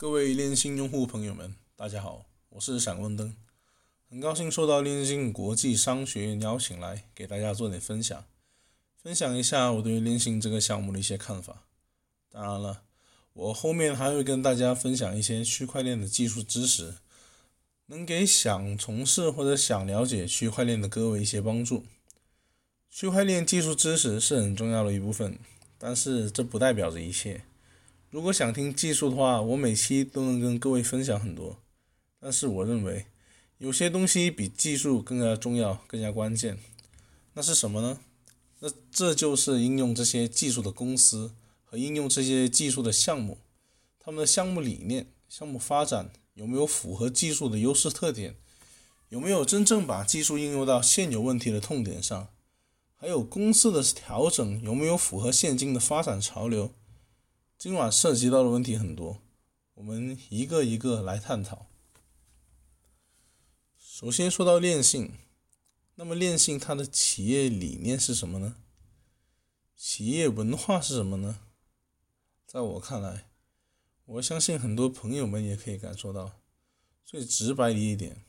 各位链信用户朋友们，大家好，我是闪光灯，很高兴受到链信国际商学院邀请来给大家做点分享，分享一下我对于链信这个项目的一些看法。当然了，我后面还会跟大家分享一些区块链的技术知识，能给想从事或者想了解区块链的各位一些帮助。区块链技术知识是很重要的一部分，但是这不代表着一切。如果想听技术的话，我每期都能跟各位分享很多。但是我认为，有些东西比技术更加重要、更加关键。那是什么呢？那这就是应用这些技术的公司和应用这些技术的项目，他们的项目理念、项目发展有没有符合技术的优势特点，有没有真正把技术应用到现有问题的痛点上。还有公司的调整有没有符合现今的发展潮流？今晚涉及到的问题很多，我们一个一个来探讨。首先说到链信，那么链信它的企业理念是什么呢？企业文化是什么呢？在我看来，我相信很多朋友们也可以感受到，最直白的一点，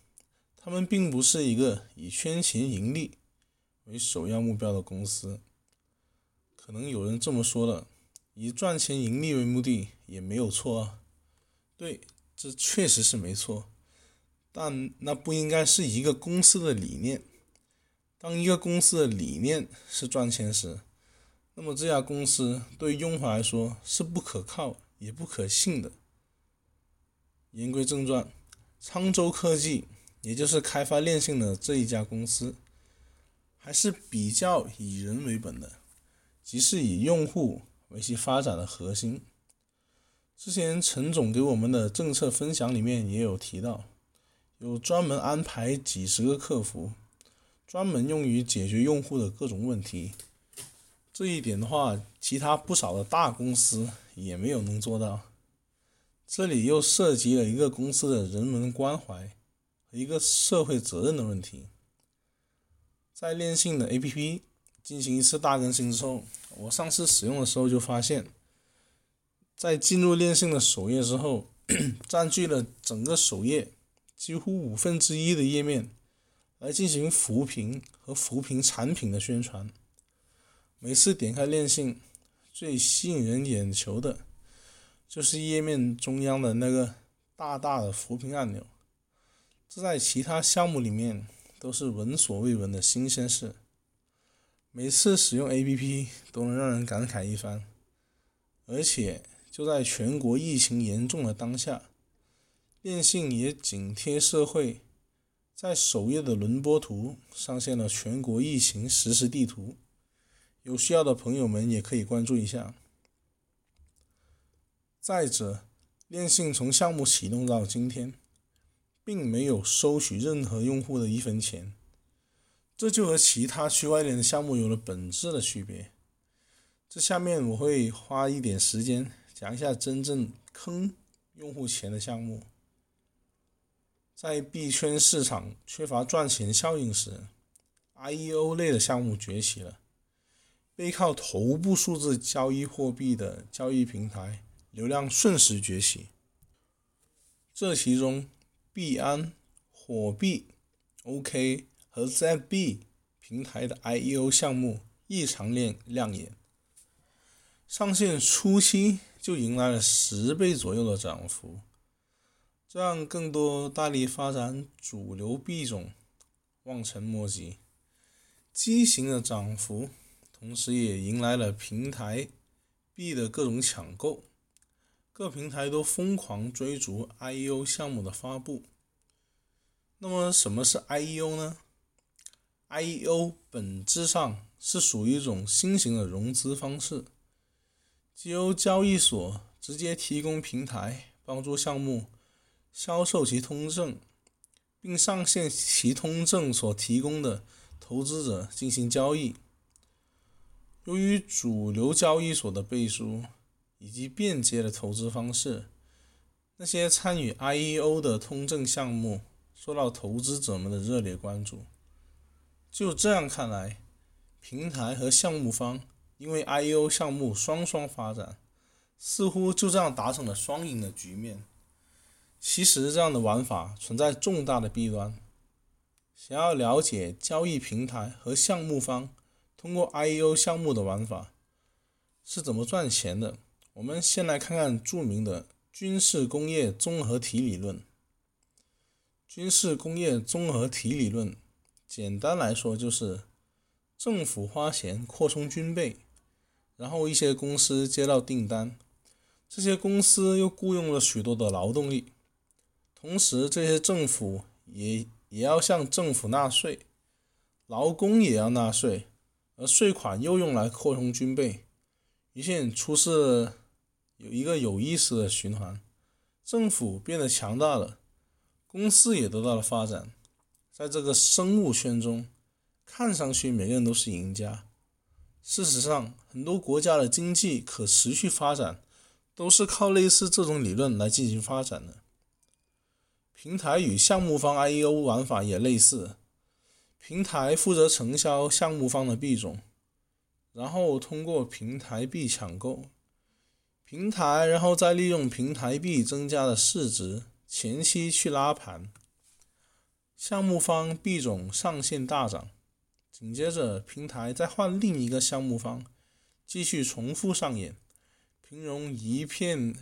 他们并不是一个以圈钱盈利。为首要目标的公司，可能有人这么说了，以赚钱盈利为目的也没有错啊。对，这确实是没错，但那不应该是一个公司的理念。当一个公司的理念是赚钱时，那么这家公司对用户来说是不可靠也不可信的。言归正传，沧州科技，也就是开发链信的这一家公司。还是比较以人为本的，即是以用户为其发展的核心。之前陈总给我们的政策分享里面也有提到，有专门安排几十个客服，专门用于解决用户的各种问题。这一点的话，其他不少的大公司也没有能做到。这里又涉及了一个公司的人文关怀和一个社会责任的问题。在链信的 APP 进行一次大更新之后，我上次使用的时候就发现，在进入链信的首页之后，占据了整个首页几乎五分之一的页面，来进行扶贫和扶贫产品的宣传。每次点开链信，最吸引人眼球的，就是页面中央的那个大大的扶贫按钮，这在其他项目里面。都是闻所未闻的新鲜事，每次使用 APP 都能让人感慨一番。而且就在全国疫情严重的当下，电信也紧贴社会，在首页的轮播图上线了全国疫情实时地图，有需要的朋友们也可以关注一下。再者，电信从项目启动到今天。并没有收取任何用户的一分钱，这就和其他区块链的项目有了本质的区别。这下面我会花一点时间讲一下真正坑用户钱的项目。在币圈市场缺乏赚钱效应时，IEO 类的项目崛起了，背靠头部数字交易货币的交易平台流量瞬时崛起，这其中。币安、火币、OK 和 ZB 平台的 IEO 项目异常亮亮眼，上线初期就迎来了十倍左右的涨幅，这让更多大力发展主流币种望尘莫及。畸形的涨幅，同时也迎来了平台币的各种抢购。各平台都疯狂追逐 IEO 项目的发布。那么，什么是 IEO 呢？IEO 本质上是属于一种新型的融资方式，即由交易所直接提供平台，帮助项目销售其通证，并上线其通证所提供的投资者进行交易。由于主流交易所的背书。以及便捷的投资方式，那些参与 IEO 的通证项目受到投资者们的热烈关注。就这样看来，平台和项目方因为 IEO 项目双双发展，似乎就这样达成了双赢的局面。其实这样的玩法存在重大的弊端。想要了解交易平台和项目方通过 IEO 项目的玩法是怎么赚钱的，我们先来看看著名的军事工业综合体理论。军事工业综合体理论，简单来说就是政府花钱扩充军备，然后一些公司接到订单，这些公司又雇佣了许多的劳动力，同时这些政府也。也要向政府纳税，劳工也要纳税，而税款又用来扩充军备，于是出示有一个有意思的循环：政府变得强大了，公司也得到了发展，在这个生物圈中，看上去每个人都是赢家。事实上，很多国家的经济可持续发展都是靠类似这种理论来进行发展的。平台与项目方 IEO 玩法也类似，平台负责承销项目方的币种，然后通过平台币抢购，平台然后再利用平台币增加的市值前期去拉盘，项目方币种上限大涨，紧接着平台再换另一个项目方，继续重复上演，平融一片。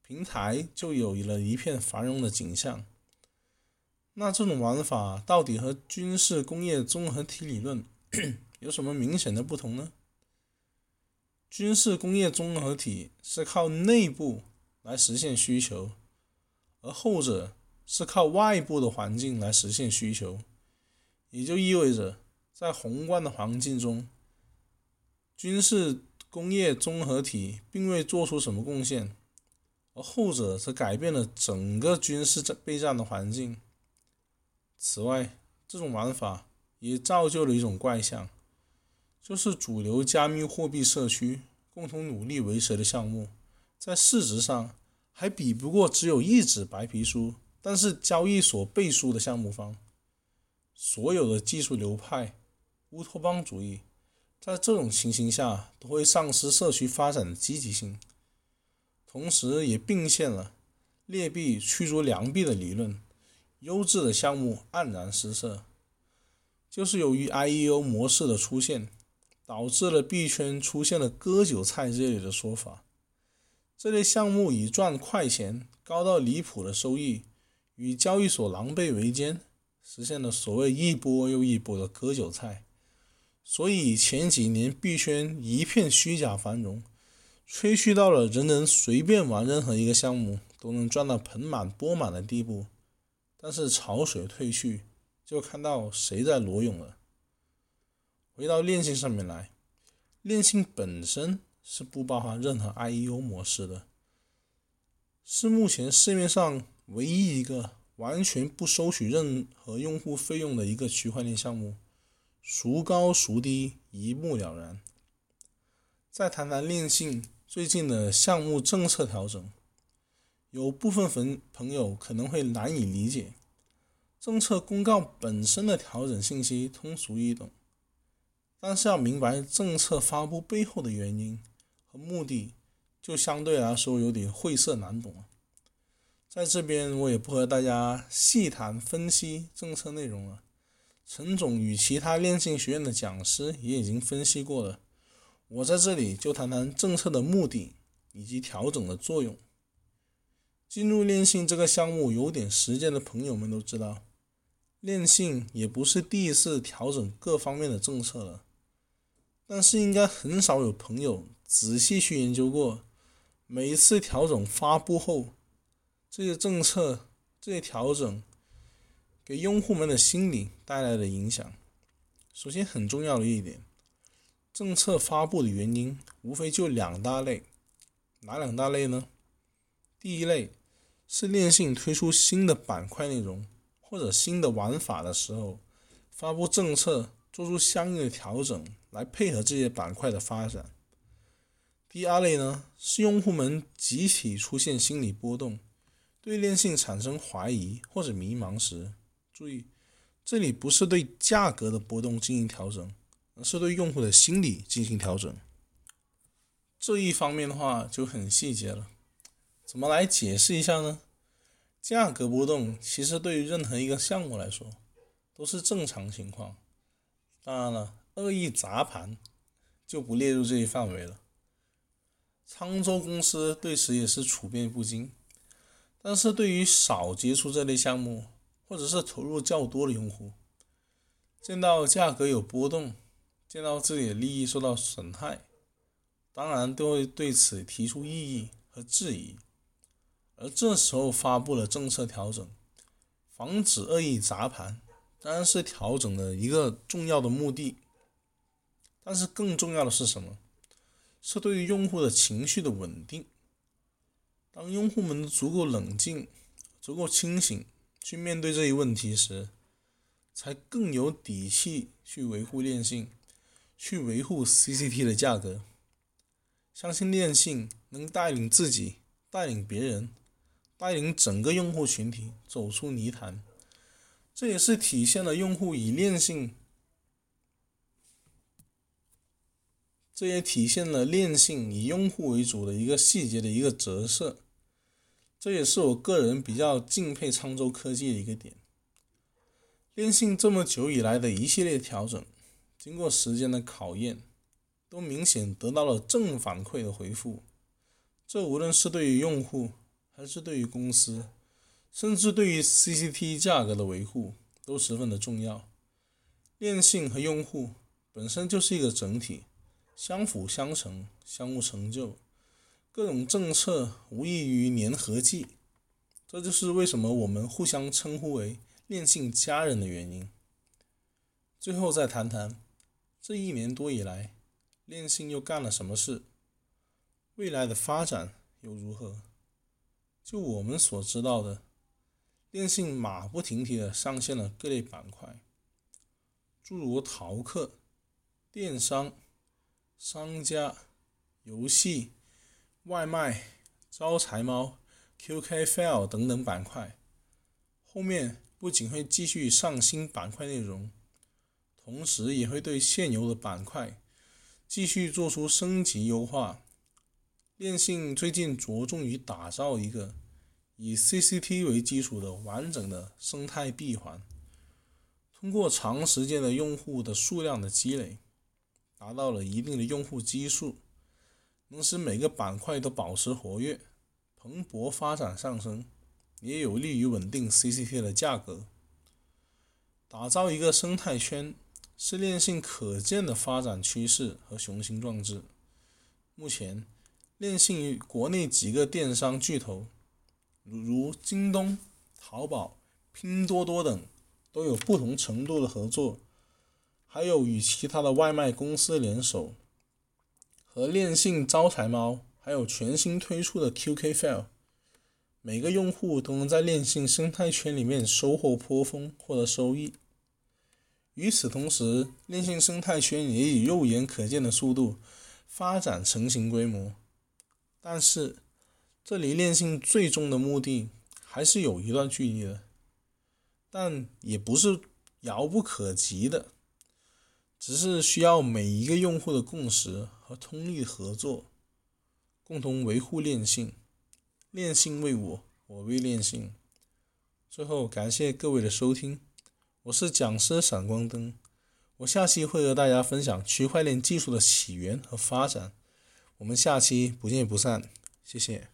平台就有了一片繁荣的景象。那这种玩法到底和军事工业综合体理论有什么明显的不同呢？军事工业综合体是靠内部来实现需求，而后者是靠外部的环境来实现需求。也就意味着，在宏观的环境中，军事工业综合体并未做出什么贡献。而后者则改变了整个军事战备战的环境。此外，这种玩法也造就了一种怪象，就是主流加密货币社区共同努力维持的项目，在市值上还比不过只有一纸白皮书，但是交易所背书的项目方。所有的技术流派、乌托邦主义，在这种情形下都会丧失社区发展的积极性。同时，也并现了劣币驱逐良币的理论，优质的项目黯然失色。就是由于 IEO 模式的出现，导致了币圈出现了“割韭菜”这类的说法。这类项目以赚快钱、高到离谱的收益，与交易所狼狈为奸，实现了所谓一波又一波的割韭菜。所以前几年币圈一片虚假繁荣。吹嘘到了人人随便玩任何一个项目都能赚到盆满钵满的地步，但是潮水退去，就看到谁在裸泳了。回到链性上面来，链性本身是不包含任何 IEO 模式的，是目前市面上唯一一个完全不收取任何用户费用的一个区块链项目，孰高孰低一目了然。再谈谈链性。最近的项目政策调整，有部分朋朋友可能会难以理解。政策公告本身的调整信息通俗易懂，但是要明白政策发布背后的原因和目的，就相对来说有点晦涩难懂了。在这边我也不和大家细谈分析政策内容了，陈总与其他链性学院的讲师也已经分析过了。我在这里就谈谈政策的目的以及调整的作用。进入链信这个项目有点时间的朋友们都知道，链信也不是第一次调整各方面的政策了。但是应该很少有朋友仔细去研究过，每一次调整发布后，这些政策、这些调整给用户们的心理带来的影响。首先很重要的一点。政策发布的原因无非就两大类，哪两大类呢？第一类是链信推出新的板块内容或者新的玩法的时候，发布政策做出相应的调整来配合这些板块的发展。第二类呢是用户们集体出现心理波动，对链性产生怀疑或者迷茫时，注意，这里不是对价格的波动进行调整。而是对用户的心理进行调整，这一方面的话就很细节了，怎么来解释一下呢？价格波动其实对于任何一个项目来说都是正常情况。当然了，恶意砸盘就不列入这一范围了。沧州公司对此也是处变不惊。但是对于少接触这类项目或者是投入较多的用户，见到价格有波动，见到自己的利益受到损害，当然都会对此提出异议和质疑。而这时候发布了政策调整，防止恶意砸盘，当然是调整的一个重要的目的。但是更重要的是什么？是对于用户的情绪的稳定。当用户们足够冷静、足够清醒去面对这一问题时，才更有底气去维护链性，去维护 CCT 的价格。相信链性能带领自己、带领别人。带领整个用户群体走出泥潭，这也是体现了用户以链性，这也体现了链性以用户为主的一个细节的一个折射。这也是我个人比较敬佩沧州科技的一个点。链信这么久以来的一系列调整，经过时间的考验，都明显得到了正反馈的回复。这无论是对于用户，还是对于公司，甚至对于 CCT 价格的维护都十分的重要。链信和用户本身就是一个整体，相辅相成，相互成就。各种政策无异于粘合剂，这就是为什么我们互相称呼为恋性家人的原因。最后再谈谈这一年多以来，链性又干了什么事？未来的发展又如何？就我们所知道的，电信马不停蹄的上线了各类板块，诸如淘客、电商、商家、游戏、外卖、招财猫、QKFL 等等板块。后面不仅会继续上新板块内容，同时也会对现有的板块继续做出升级优化。电信最近着重于打造一个以 CCT 为基础的完整的生态闭环，通过长时间的用户的数量的积累，达到了一定的用户基数，能使每个板块都保持活跃、蓬勃发展上升，也有利于稳定 CCT 的价格。打造一个生态圈是链性可见的发展趋势和雄心壮志。目前。电信与国内几个电商巨头，如京东、淘宝、拼多多等，都有不同程度的合作，还有与其他的外卖公司联手，和链信招财猫，还有全新推出的 QK File，每个用户都能在链信生态圈里面收获颇丰，获得收益。与此同时，链信生态圈也以肉眼可见的速度发展成型规模。但是，这离链性最终的目的还是有一段距离的，但也不是遥不可及的，只是需要每一个用户的共识和通力合作，共同维护链性。链性为我，我为链性。最后，感谢各位的收听，我是讲师闪光灯，我下期会和大家分享区块链技术的起源和发展。我们下期不见不散，谢谢。